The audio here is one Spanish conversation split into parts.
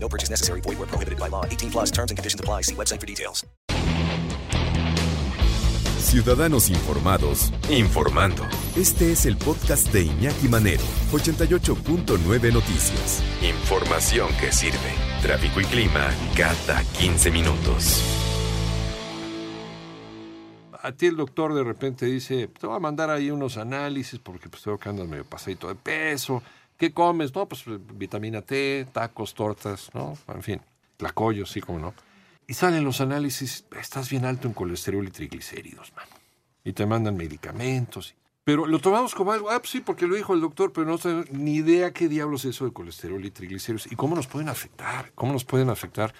No purchase necessary. Void where prohibited by law. 18 plus terms and conditions apply. See website for details. Ciudadanos informados, informando. Este es el podcast de Iñaki Manero, 88.9 Noticias. Información que sirve. Tráfico y clima cada 15 minutos. A ti el doctor de repente dice, te voy a mandar ahí unos análisis porque pues tengo que andar medio pasadito de peso. ¿Qué comes? No, pues vitamina T, tacos, tortas, ¿no? En fin, tlacoyo, sí, como no. Y salen los análisis, estás bien alto en colesterol y triglicéridos, mano. Y te mandan medicamentos. Pero lo tomamos como algo, ah, pues sí, porque lo dijo el doctor, pero no tenemos ni idea qué diablos es eso de colesterol y triglicéridos y cómo nos pueden afectar, cómo nos pueden afectar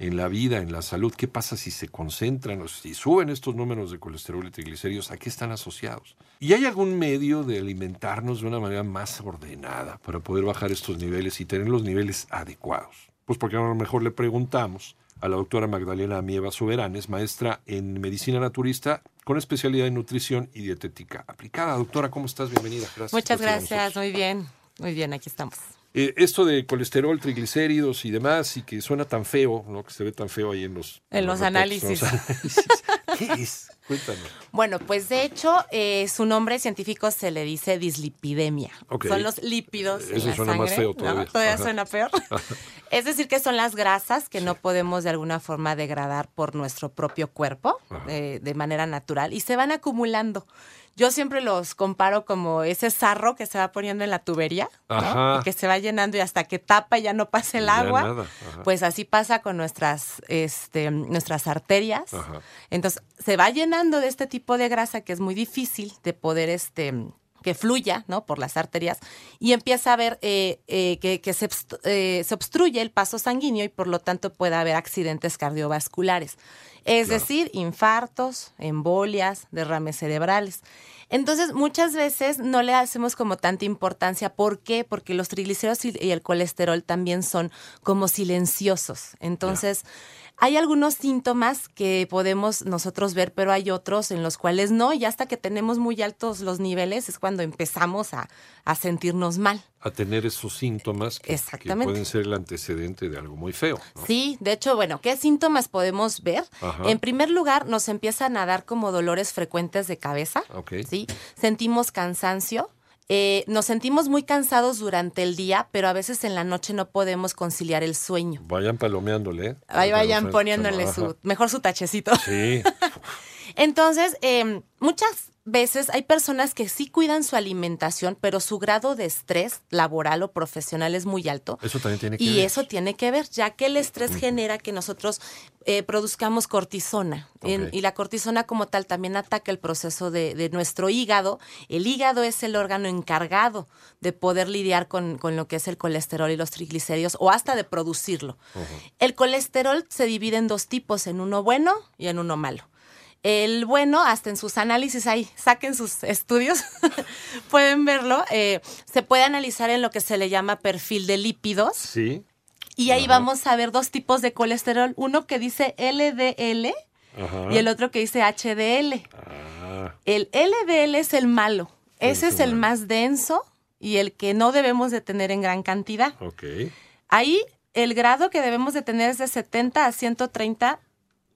en la vida, en la salud, qué pasa si se concentran o si suben estos números de colesterol y triglicéridos, a qué están asociados. ¿Y hay algún medio de alimentarnos de una manera más ordenada para poder bajar estos niveles y tener los niveles adecuados? Pues porque a lo mejor le preguntamos a la doctora Magdalena Amieva Soberanes, maestra en medicina naturista con especialidad en nutrición y dietética aplicada. Doctora, ¿cómo estás? Bienvenida. Gracias Muchas gracias, muy bien, muy bien, aquí estamos. Eh, esto de colesterol, triglicéridos y demás, y que suena tan feo, ¿no? Que se ve tan feo ahí en los... En los, análisis. ¿Qué es? Cuéntanos. Bueno, pues de hecho, eh, su nombre científico se le dice dislipidemia. Son los lípidos Eso en la suena más feo todavía. Todavía suena peor. es decir, que son las grasas que no podemos de alguna forma degradar por nuestro propio cuerpo eh, de manera natural y se van acumulando. Yo siempre los comparo como ese sarro que se va poniendo en la tubería, y que se va llenando y hasta que tapa y ya no pasa el agua. Pues así pasa con nuestras, este, nuestras arterias. Entonces se va llenando de este tipo de grasa que es muy difícil de poder este, que fluya ¿no? por las arterias y empieza a haber eh, eh, que, se, eh, se, obstruye el paso sanguíneo y por lo tanto puede haber accidentes cardiovasculares, es decir, infartos, embolias, derrames cerebrales. Entonces, muchas veces no le hacemos como tanta importancia. ¿Por qué? Porque los triglicéridos y el colesterol también son como silenciosos. Entonces, hay algunos síntomas que podemos nosotros ver, pero hay otros en los cuales no, y hasta que tenemos muy altos los niveles es cuando empezamos a, sentirnos mal. A tener esos síntomas que, pueden ser el antecedente de algo muy feo. Sí, de hecho, bueno, ¿qué síntomas podemos ver? En primer lugar, nos empiezan a dar como dolores frecuentes de cabeza. ¿sí? Sentimos cansancio eh, nos sentimos muy cansados durante el día, pero a veces en la noche no podemos conciliar el sueño. Vayan palomeándole. ¿eh? Ahí vayan poniéndole su, mejor su tachecito. Sí. Entonces, eh, muchas veces hay personas que sí cuidan su alimentación, pero su grado de estrés laboral o profesional es muy alto. Eso también tiene que y ver. Y eso tiene que ver, ya que el estrés genera que nosotros eh, produzcamos cortisona. y la cortisona como tal también ataca el proceso de, nuestro hígado. El hígado es el órgano encargado de poder lidiar con, lo que es el colesterol y los triglicéridos o hasta de producirlo. El colesterol se divide en dos tipos, en uno bueno y en uno malo. El bueno, hasta en sus análisis ahí, saquen sus estudios, pueden verlo. Eh, se puede analizar en lo que se le llama perfil de lípidos. Sí. Y ahí vamos a ver dos tipos de colesterol. Uno que dice LDL y el otro que dice HDL. Ah. El LDL es el malo. Ese es el más denso y el que no debemos de tener en gran cantidad. Ok. Ahí el grado que debemos de tener es de 70 a 130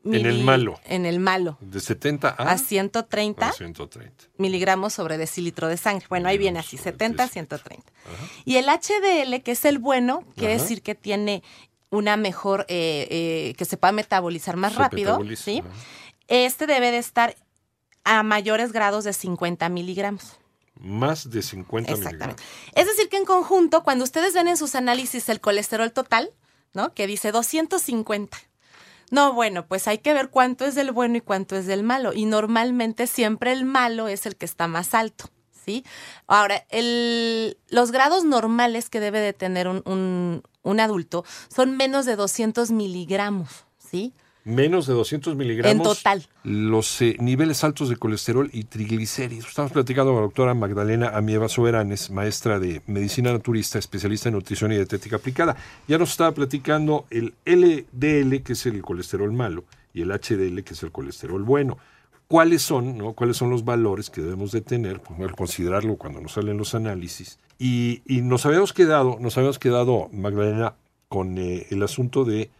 en el malo. En el malo. De 70 a, a 130, a 130 miligramos sobre decilitro de sangre. Bueno, ahí viene así, 70 a 130. Y el HDL, que es el bueno, quiere decir que tiene una mejor, eh, eh, que se pueda metabolizar más rápido. ¿sí? Este debe de estar a mayores grados de 50 miligramos. Más de 50 Exactamente. Es decir, que en conjunto, cuando ustedes ven en sus análisis el colesterol total, ¿no? Que dice 250 no, bueno, pues hay que ver cuánto es del bueno y cuánto es del malo. Y normalmente siempre el malo es el que está más alto. ¿Sí? Ahora, el, los grados normales que debe de tener un, un, adulto son menos de 200 miligramos, ¿sí? Menos de 200 miligramos. En total. Los eh, niveles altos de colesterol y triglicéridos. Estamos platicando con la doctora Magdalena Amieva Soberanes, maestra de medicina naturista, especialista en nutrición y dietética aplicada. Ya nos estaba platicando el LDL, que es el colesterol malo, y el HDL, que es el colesterol bueno. ¿Cuáles son, no? ¿Cuáles son los valores que debemos de tener, pues, al considerarlo cuando nos salen los análisis? Y, y nos habíamos quedado, nos habíamos quedado, Magdalena, con eh, el asunto de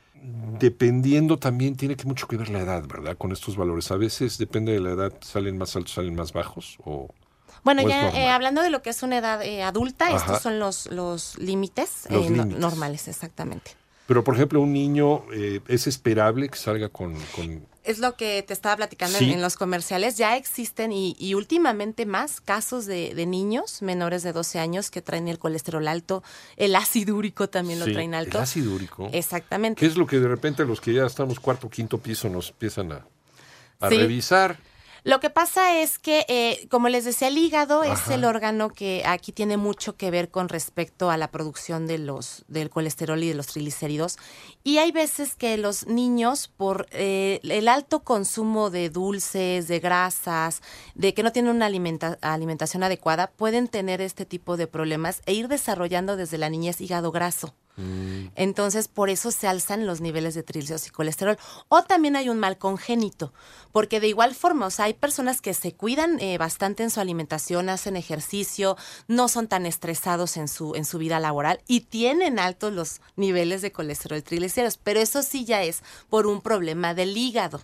dependiendo también tiene que mucho que ver la edad, ¿verdad? Con estos valores. A veces depende de la edad, salen más altos, salen más bajos o Bueno, ¿O es ya eh, hablando de lo que es una edad eh, adulta, Ajá. estos son los, los límites Los eh, no- normales, exactamente. Pero, por ejemplo, un niño eh, es esperable que salga con, con- Es lo que te estaba platicando en, Sí. en los comerciales. Ya existen y, y últimamente más casos de, de niños menores de 12 años que traen el colesterol alto, el ácido úrico también lo traen alto. el ácido úrico. Exactamente. ¿Qué es lo que de repente los que ya estamos cuarto, quinto piso nos empiezan a, a Sí. revisar? Lo que pasa es que, eh, como les decía, el hígado es el órgano que aquí tiene mucho que ver con respecto a la producción de los del colesterol y de los triglicéridos. Y hay veces que los niños, por eh, el alto consumo de dulces, de grasas, de que no tienen una alimenta- alimentación adecuada, pueden tener este tipo de problemas e ir desarrollando desde la niñez hígado graso. Entonces, por eso se alzan los niveles de triglicéridos y colesterol. O también hay un mal congénito, porque de igual forma, o sea, hay personas que se cuidan eh, bastante en su alimentación, hacen ejercicio, no son tan estresados en su, en su vida laboral y tienen altos los niveles de colesterol y triglicéridos, pero eso sí ya es por un problema del hígado.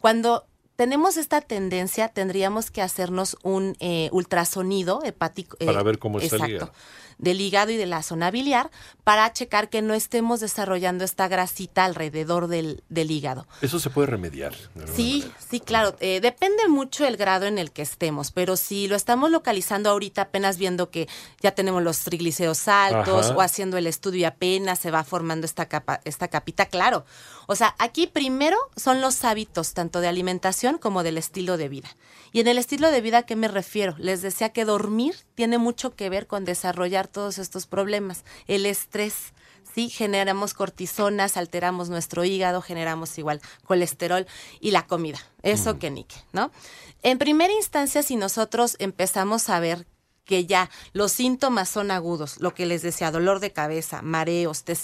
Cuando tenemos esta tendencia, tendríamos que hacernos un eh, ultrasonido hepático. Para ver cómo está el hígado. Del hígado y de la zona biliar para checar que no estemos desarrollando esta grasita alrededor del, del hígado. Eso se puede remediar. Sí, manera. sí, claro. eh, depende mucho el grado en el que estemos, pero si lo estamos localizando ahorita apenas viendo que ya tenemos los triglicéridos altos Ajá. o haciendo el estudio y apenas se va formando esta capa, esta capita, claro. O sea, aquí primero son los hábitos tanto de alimentación como del estilo de vida. Y en el estilo de vida, ¿a qué me refiero? Les decía que dormir tiene mucho que ver con desarrollar todos estos problemas. El estrés. Sí, generamos cortisonas, alteramos nuestro hígado, generamos igual colesterol y la comida. Eso que nique, ¿no? En primera instancia, si nosotros empezamos a ver que ya los síntomas son agudos, lo que les decía, dolor de cabeza, mareos, te,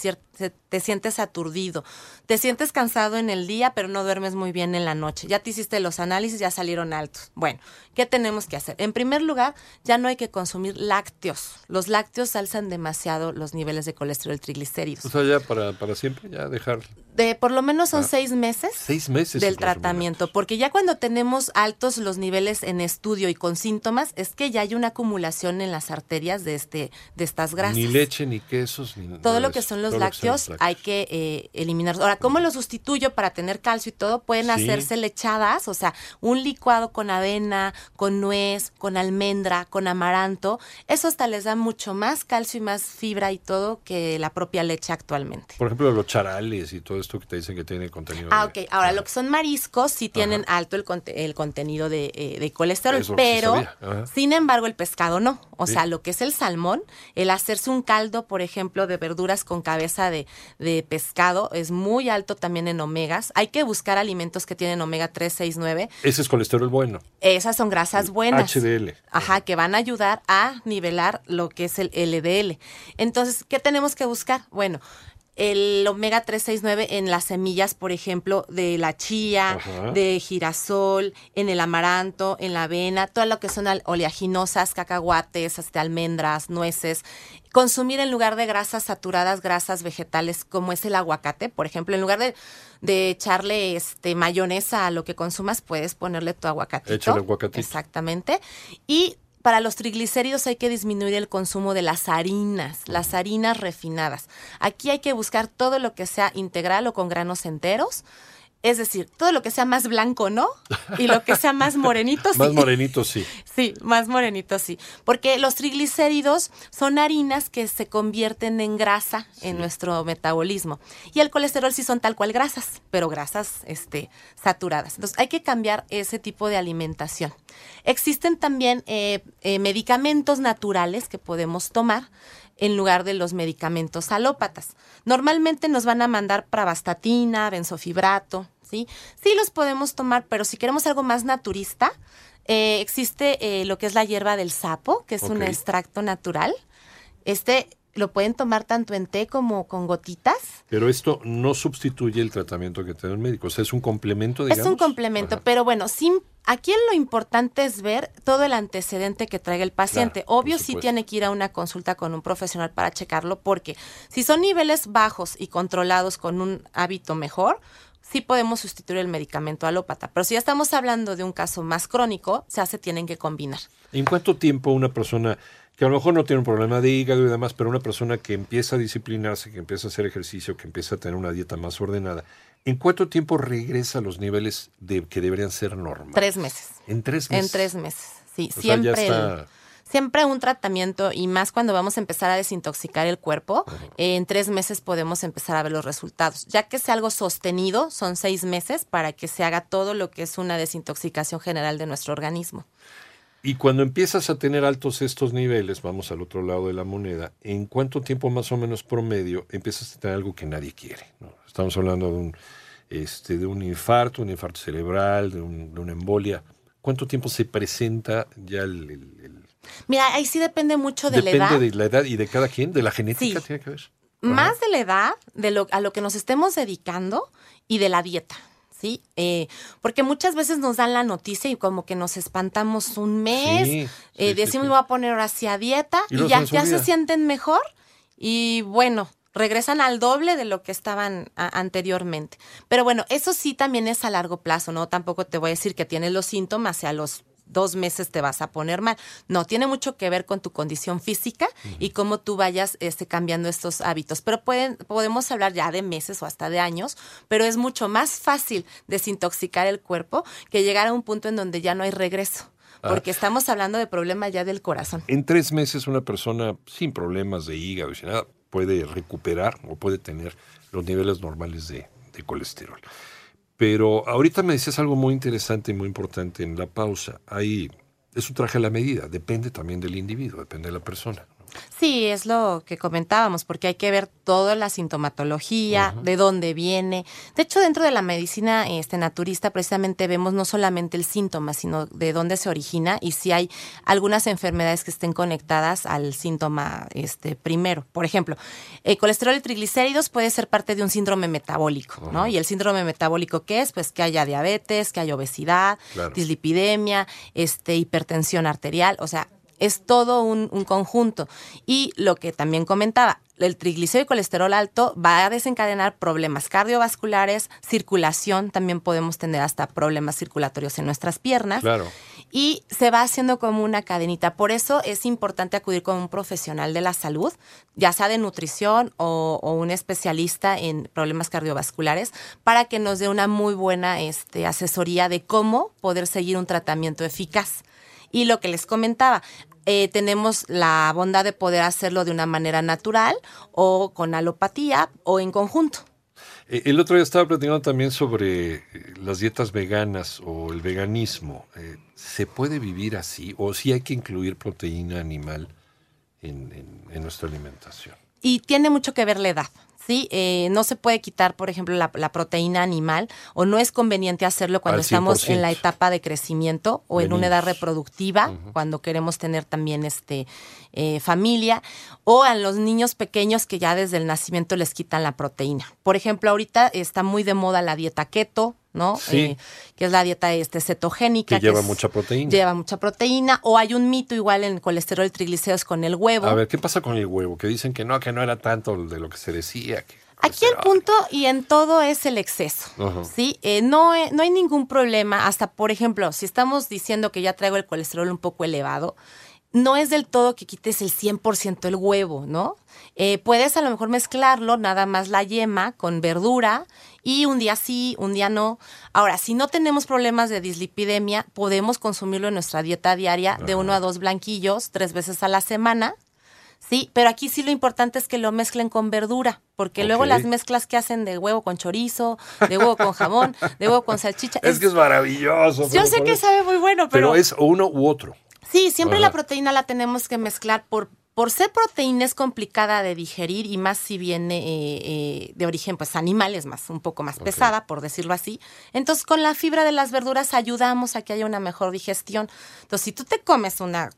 sientes aturdido, te sientes cansado en el día, pero no duermes muy bien en la noche. Ya te hiciste los análisis, ya salieron altos. Bueno, ¿qué tenemos que hacer? En primer lugar, ya no hay que consumir lácteos. Los lácteos alzan demasiado los niveles de colesterol y triglicéridos. O sea, ya para, para siempre, ya dejar De por lo menos son Ah. seis meses seis meses. del tratamiento, porque ya cuando tenemos altos los niveles en estudio y con síntomas, es que ya hay una acumulación en las arterias de este de estas grasas. Ni leche, ni quesos, ni Todo lo que son los lo que lácteos hay que eh, eliminarlos. Ahora, ¿cómo los sustituyo para tener calcio y todo? Pueden Sí. hacerse lechadas, o sea, un licuado con avena, con nuez, con almendra, con amaranto. Eso hasta les da mucho más calcio y más fibra y todo que la propia leche actualmente. Por ejemplo, los charales y todo esto que te dicen que tiene contenido. Ah, de- ok. Ahora, lo que son mariscos sí tienen alto el, conte- el contenido de, eh, de colesterol, Eso pero sin embargo el pescado no. O Sí. sea, lo que es el salmón, el hacerse un caldo, por ejemplo, de verduras con cabeza de, de pescado es muy alto también en omegas. Hay que buscar alimentos que tienen omega 3, 6, 9. Ese es colesterol bueno. Esas son grasas buenas. HDL. Ajá, que van a ayudar a nivelar lo que es el LDL. Entonces, ¿qué tenemos que buscar? Bueno, el omega 369 en las semillas, por ejemplo, de la chía, Ajá. de girasol, en el amaranto, en la avena, todo lo que son oleaginosas, cacahuates, hasta almendras, nueces. Consumir en lugar de grasas saturadas, grasas vegetales, como es el aguacate, por ejemplo, en lugar de, de echarle este mayonesa a lo que consumas, puedes ponerle tu aguacatito. Échale aguacatito. Exactamente. Y para los triglicéridos hay que disminuir el consumo de las harinas, las harinas refinadas. Aquí hay que buscar todo lo que sea integral o con granos enteros. Es decir, todo lo que sea más blanco, ¿no? Y lo que sea más morenito, sí. Más morenito, sí. Sí, más morenito, sí. Porque los triglicéridos son harinas que se convierten en grasa en nuestro metabolismo. Y el colesterol sí son tal cual grasas, pero grasas este, saturadas. Entonces hay que cambiar ese tipo de alimentación. Existen también eh, eh, medicamentos naturales que podemos tomar en lugar de los medicamentos alópatas. Normalmente nos van a mandar pravastatina, benzofibrato, ¿sí? Sí los podemos tomar, pero si queremos algo más naturista, eh, existe eh, lo que es la hierba del sapo, que es un extracto natural. Este lo pueden tomar tanto en té como con gotitas. Pero esto no sustituye el tratamiento que te da el médico. O sea, es un complemento, digamos. Es un complemento, Ajá. pero bueno, sí, aquí lo importante es ver todo el antecedente que traiga el paciente. Claro, Obvio sí tiene que ir a una consulta con un profesional para checarlo, porque si son niveles bajos y controlados con un hábito mejor, sí podemos sustituir el medicamento alópata. Pero si ya estamos hablando de un caso más crónico, ya se tienen que combinar. ¿En cuánto tiempo una persona que a lo mejor no tiene un problema de hígado y demás, pero una persona que empieza a disciplinarse, que empieza a hacer ejercicio, que empieza a tener una dieta más ordenada, ¿en cuánto tiempo regresa a los niveles de que deberían ser normales? Tres meses. En tres meses. En tres meses, sí. O sea, ya siempre, el- siempre un tratamiento y más cuando vamos a empezar a desintoxicar el cuerpo, eh, en tres meses podemos empezar a ver los resultados. Ya que sea algo sostenido, son seis meses para que se haga todo lo que es una desintoxicación general de nuestro organismo. Y cuando empiezas a tener altos estos niveles, vamos al otro lado de la moneda, ¿en cuánto tiempo más o menos promedio empiezas a tener algo que nadie quiere? ¿no? Estamos hablando de un, este, de un infarto, un infarto cerebral, de, un- de una embolia. ¿Cuánto tiempo se presenta ya el... el- el- Mira, ahí sí depende mucho de Depende la edad. de la edad y de cada quien, de la genética Sí. tiene que ver. Más de la edad, de lo, a lo que nos estemos dedicando y de la dieta. ¿Sí? Eh, porque muchas veces nos dan la noticia y como que nos espantamos un mes, Sí, eh, sí, decimos sí. me voy a poner ahora sí a dieta Y ya, ya se sienten mejor y bueno, regresan al doble de lo que estaban a- anteriormente. Pero bueno, eso sí también es a largo plazo, ¿no? Tampoco te voy a decir que tienes los síntomas y a los dos meses te vas a poner mal. No, tiene mucho que ver con tu condición física y cómo tú vayas este, cambiando estos hábitos. Pero pueden, podemos hablar ya de meses o hasta de años, pero es mucho más fácil desintoxicar el cuerpo que llegar a un punto en donde ya no hay regreso. Porque estamos hablando de problemas ya del corazón. En tres meses una persona sin problemas de hígado y sin nada puede recuperar o puede tener los niveles normales de, de colesterol. Pero ahorita me decías algo muy interesante y muy importante en la pausa. Ahí es un traje a la medida, depende también del individuo, depende de la persona. Sí, es lo que comentábamos, porque hay que ver toda la sintomatología, de dónde viene. De hecho, dentro de la medicina este, naturista, precisamente vemos no solamente el síntoma, sino de dónde se origina y si hay algunas enfermedades que estén conectadas al síntoma este, primero. Por ejemplo, el colesterol y triglicéridos puede ser parte de un síndrome metabólico, ¿no? Y el síndrome metabólico, ¿qué es? Pues que haya diabetes, que haya obesidad, Claro. dislipidemia, este, hipertensión arterial, o sea, es todo un, un conjunto. Y lo que también comentaba, el triglicérido y colesterol alto va a desencadenar problemas cardiovasculares, circulación, también podemos tener hasta problemas circulatorios en nuestras piernas. Claro. Y se va haciendo como una cadenita. Por eso es importante acudir con un profesional de la salud, ya sea de nutrición o, o un especialista en problemas cardiovasculares, para que nos dé una muy buena este, asesoría de cómo poder seguir un tratamiento eficaz. Y lo que les comentaba, eh, tenemos la bondad de poder hacerlo de una manera natural o con alopatía o en conjunto. Eh, El otro día estaba platicando también sobre eh, las dietas veganas o el veganismo. Eh, ¿Se puede vivir así o si hay que incluir proteína animal en, en- en nuestra alimentación? Y tiene mucho que ver la edad. ¿Sí? Eh, no se puede quitar, por ejemplo, la, la proteína animal o no es conveniente hacerlo cuando estamos en la 100%. etapa de crecimiento o en una edad reproductiva, cuando queremos tener también este eh, familia, o a los niños pequeños que ya desde el nacimiento les quitan la proteína. Por ejemplo, ahorita está muy de moda la dieta keto, ¿no? Sí. Eh, que es la dieta este, cetogénica. Que lleva es- mucha proteína. Lleva mucha proteína. O hay un mito igual en colesterol y triglicéridos con el huevo. A ver, ¿qué pasa con el huevo? Que dicen que no, que no era tanto de lo que se decía. que Aquí el punto y en todo es el exceso. ¿sí? Eh, no, eh, no hay ningún problema, hasta por ejemplo, si estamos diciendo que ya traigo el colesterol un poco elevado, no es del todo que quites el 100% el huevo, ¿no? Eh, puedes a lo mejor mezclarlo, nada más la yema con verdura y un día sí, un día no. Ahora, si no tenemos problemas de dislipidemia, podemos consumirlo en nuestra dieta diaria de uno a dos blanquillos tres veces a la semana. Sí, pero aquí sí lo importante es que lo mezclen con verdura, porque luego las mezclas que hacen de huevo con chorizo, de huevo con jamón, de huevo con salchicha. Es que es maravilloso. Yo sé que sabe muy bueno, Pero pero, es uno u otro. Sí, siempre Ajá. la proteína la tenemos que mezclar por por ser proteína es complicada de digerir y más si viene eh, eh, de origen pues animal, es más, un poco más pesada, por decirlo así. Entonces con la fibra de las verduras ayudamos a que haya una mejor digestión. Entonces si tú te comes una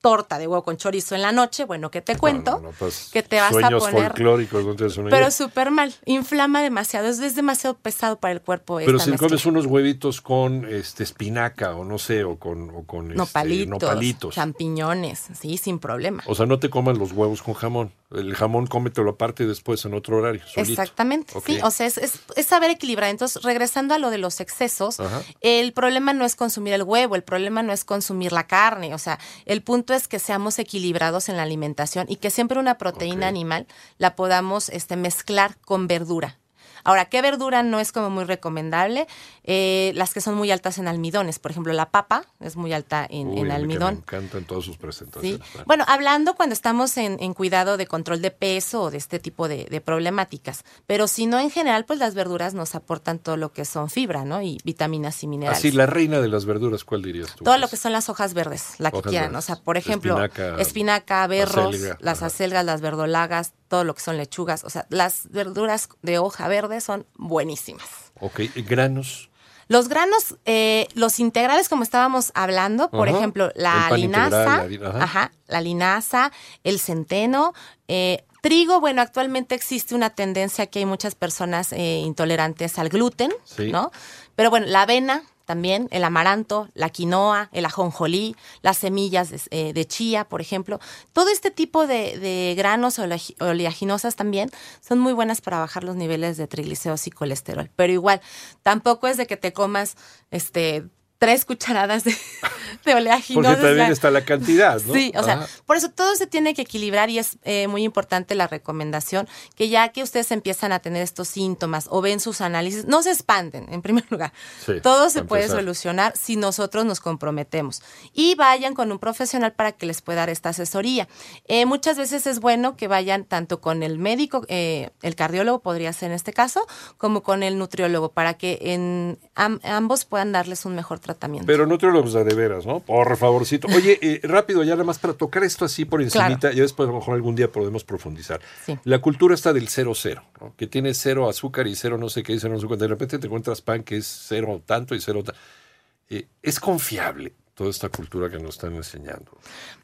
torta de huevo con chorizo en la noche, bueno, ¿qué te cuento? No, no, pues, que te vas a poner... folclóricos, no tienes una Pero súper mal, inflama demasiado, es, es demasiado pesado para el cuerpo. Pero esta si mezcla. comes unos huevitos con este espinaca o no sé, o con, o con este, Nopalitos, nopalitos. champiñones, sí, sin problema. O sea, no te comas los huevos con jamón. El jamón cómetelo aparte y después en otro horario. solito. Exactamente, sí, o sea, es, es- es saber equilibrar. Entonces, regresando a lo de los excesos, Ajá. el problema no es consumir el huevo, el problema no es consumir la carne, o sea, el punto es que seamos equilibrados en la alimentación y que siempre una proteína animal la podamos este, mezclar con verdura. Ahora, ¿qué verdura no es como muy recomendable? Eh, las que son muy altas en almidones, por ejemplo, la papa es muy alta en, Uy, en almidón. Me encantan todas sus Sí. presentaciones. Bueno, hablando cuando estamos en, en cuidado de control de peso o de este tipo de, de problemáticas, pero si no en general, pues las verduras nos aportan todo lo que son fibra, ¿no? Y vitaminas y minerales. Así, la reina de las verduras, ¿cuál dirías tú? todo que lo que son las hojas verdes, la que quieran. verdes. O sea, por ejemplo, Espinaca, espinaca, berros, acelga, las ajá. acelgas, las verdolagas, todo lo que son lechugas. O sea, las verduras de hoja verde son buenísimas. Ok, ¿y granos. Los granos, eh, los integrales, como estábamos hablando, por Ajá. ejemplo, la linaza, integral, la ajá, la linaza, el centeno, eh, trigo, bueno, actualmente existe una tendencia que hay muchas personas eh, intolerantes al gluten, Sí. ¿no? Pero bueno, la avena también, el amaranto, la quinoa, el ajonjolí, las semillas de, eh, chía, por ejemplo. Todo este tipo de, de granos oleagi- oleaginosas también son muy buenas para bajar los niveles de triglicéridos y colesterol. Pero igual, tampoco es de que te comas este tres cucharadas de, de Porque también está la cantidad, ¿no? Sí, o sea, por eso todo se tiene que equilibrar y es eh, muy importante la recomendación que ya que ustedes empiezan a tener estos síntomas o ven sus análisis, no se espanten, en primer lugar. Sí, todo se puede solucionar si nosotros nos comprometemos y vayan con un profesional para que les pueda dar esta asesoría. Eh, muchas veces es bueno que vayan tanto con el médico, eh, el cardiólogo podría ser en este caso, como con el nutriólogo para que en am- ambos puedan darles un mejor tratamiento. Pero nutriólogos de veras, ¿no? Por favorcito. Oye, eh, rápido, ya nada más para tocar esto así por encimita, Claro. y después a lo mejor algún día podemos profundizar. Sí. La cultura está del cero cero, ¿no? que tiene cero azúcar y cero no sé qué y cero azúcar. De repente te encuentras pan que es cero tanto y cero ta- Eh, es confiable toda esta cultura que nos están enseñando.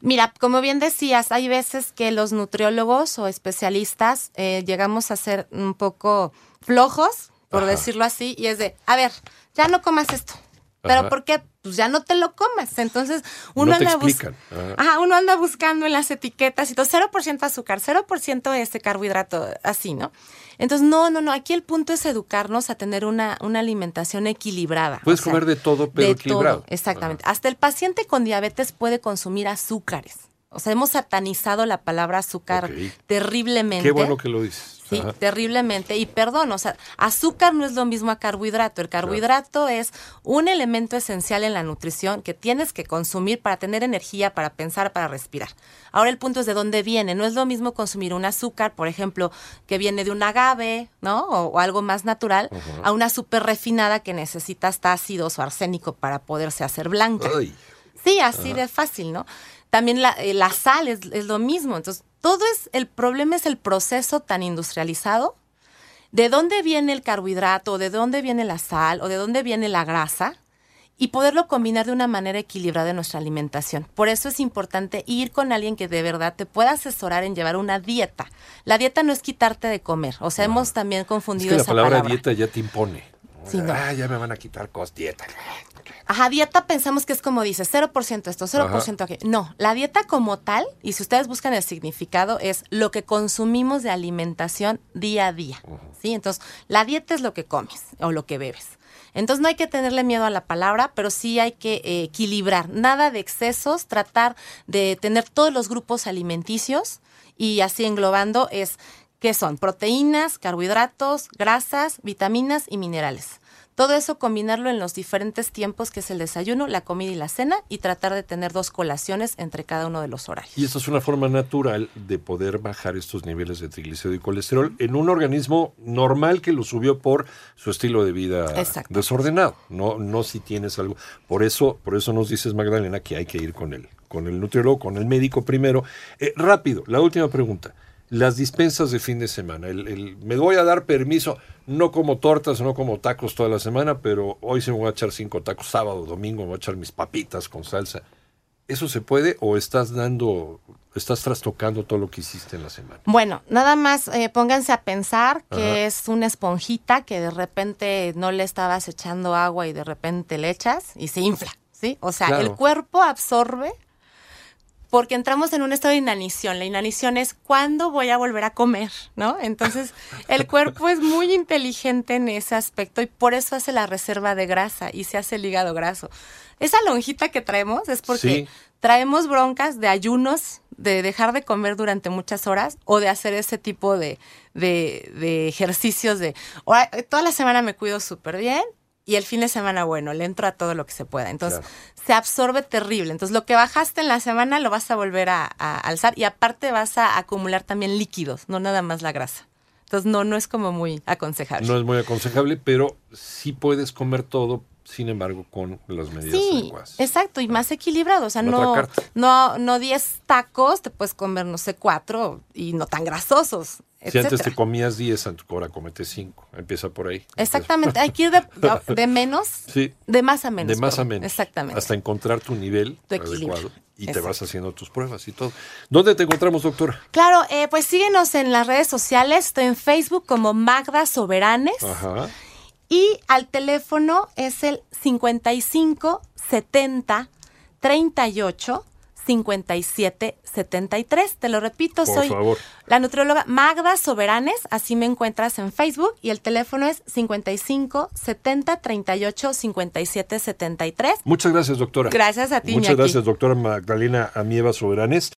Mira, como bien decías, hay veces que los nutriólogos o especialistas eh, llegamos a ser un poco flojos, por Ajá. decirlo así, y es de, a ver, ya no comas esto. ¿Pero Ajá. por qué? Pues ya no te lo comas. Entonces, uno No te anda bus- explican. Ajá. Ajá, uno anda buscando en las etiquetas y todo, 0% azúcar, 0% este carbohidrato, así, ¿no? Entonces, no, no, no, aquí el punto es educarnos a tener una, una alimentación equilibrada. Puedes o sea, comer de todo, pero de equilibrado. todo, exactamente. Hasta el paciente con diabetes puede consumir azúcares. O sea, hemos satanizado la palabra azúcar terriblemente. Qué bueno que lo dices. Sí, Ajá. terriblemente. Y perdón, o sea, azúcar no es lo mismo a carbohidrato. El carbohidrato es un elemento esencial en la nutrición que tienes que consumir para tener energía, para pensar, para respirar. Ahora el punto es de dónde viene. No es lo mismo consumir un azúcar, por ejemplo, que viene de un agave, ¿no? O, o algo más natural, a una súper refinada que necesita hasta ácidos o arsénico para poderse hacer blanca. Ay, Sí, así de fácil, ¿no? También la, eh, la sal es, es lo mismo. Entonces, todo es, el problema es el proceso tan industrializado. ¿De dónde viene el carbohidrato? ¿De dónde viene la sal? ¿O de dónde viene la grasa? Y poderlo combinar de una manera equilibrada en nuestra alimentación. Por eso es importante ir con alguien que de verdad te pueda asesorar en llevar una dieta. La dieta no es quitarte de comer. O sea, hemos también es confundido que la esa palabra, palabra. dieta ya te impone. Sí, no. Ah, ya me van a quitar cosas, dieta. Ajá, dieta pensamos que es como dice, 0% esto, 0% aquello. No, la dieta como tal, y si ustedes buscan el significado, es lo que consumimos de alimentación día a día. ¿Sí? Entonces, la dieta es lo que comes o lo que bebes. Entonces, no hay que tenerle miedo a la palabra, pero sí hay que eh, equilibrar. Nada de excesos, tratar de tener todos los grupos alimenticios y así englobando es ¿qué son? Proteínas, carbohidratos, grasas, vitaminas y minerales. Todo eso combinarlo en los diferentes tiempos que es el desayuno, la comida y la cena y tratar de tener dos colaciones entre cada uno de los horarios. Y esta es una forma natural de poder bajar estos niveles de triglicérido y colesterol en un organismo normal que lo subió por su estilo de vida Exacto. desordenado, no, no si tienes algo. Por eso, por eso nos dices Magdalena que hay que ir con el con el nutriólogo, con el médico primero. Eh, rápido, la última pregunta. Las dispensas de fin de semana. El, el- me voy a dar permiso, no como tortas, no como tacos toda la semana, pero hoy se me voy a echar cinco tacos, sábado, domingo, me voy a echar mis papitas con salsa. ¿Eso se puede o estás dando, estás trastocando todo lo que hiciste en la semana? Bueno, nada más eh, pónganse a pensar que Ajá. es una esponjita que de repente no le estabas echando agua y de repente le echas y se infla, ¿sí? O sea, el cuerpo absorbe porque entramos en un estado de inanición. La inanición es cuándo voy a volver a comer, ¿no? Entonces, el cuerpo es muy inteligente en ese aspecto y por eso hace la reserva de grasa y se hace el hígado graso. Esa lonjita que traemos es porque Sí. traemos broncas de ayunos, de dejar de comer durante muchas horas o de hacer ese tipo de, de- de ejercicios de, "Ahora, eh, toda la semana me cuido súper bien y el fin de semana, bueno, le entro a todo lo que se pueda. Entonces, Claro. se absorbe terrible. Entonces, lo que bajaste en la semana lo vas a volver a, a alzar y aparte vas a acumular también líquidos, no nada más la grasa. Entonces, no, no es como muy aconsejable. No es muy aconsejable, pero sí puedes comer todo, sin embargo, con las medidas Sí, adecuadas. exacto, y más equilibrado. O sea, No no, no 10 tacos, te puedes comer, no sé, cuatro y no tan grasosos. Si antes te comías 10, ahora comete 5. Empieza por ahí. Exactamente, hay que ir de, de menos, Sí. de más a menos. de más a menos. Exactamente. Hasta encontrar tu nivel Tu adecuado. Y te vas haciendo tus pruebas y todo. ¿Dónde te encontramos, doctora? Claro, eh, pues síguenos en las redes sociales. Estoy en Facebook como Magda Soberanes. Ajá. Y al teléfono es el 55 70 38 57 73. Te lo repito, Por soy favor. la nutrióloga Magda Soberanes. Así me encuentras en Facebook. Y el teléfono es 55 70 38 57 73. Muchas gracias, doctora. Gracias a ti, Muchas Iñaki. gracias, doctora Magdalena Amieva Soberanes.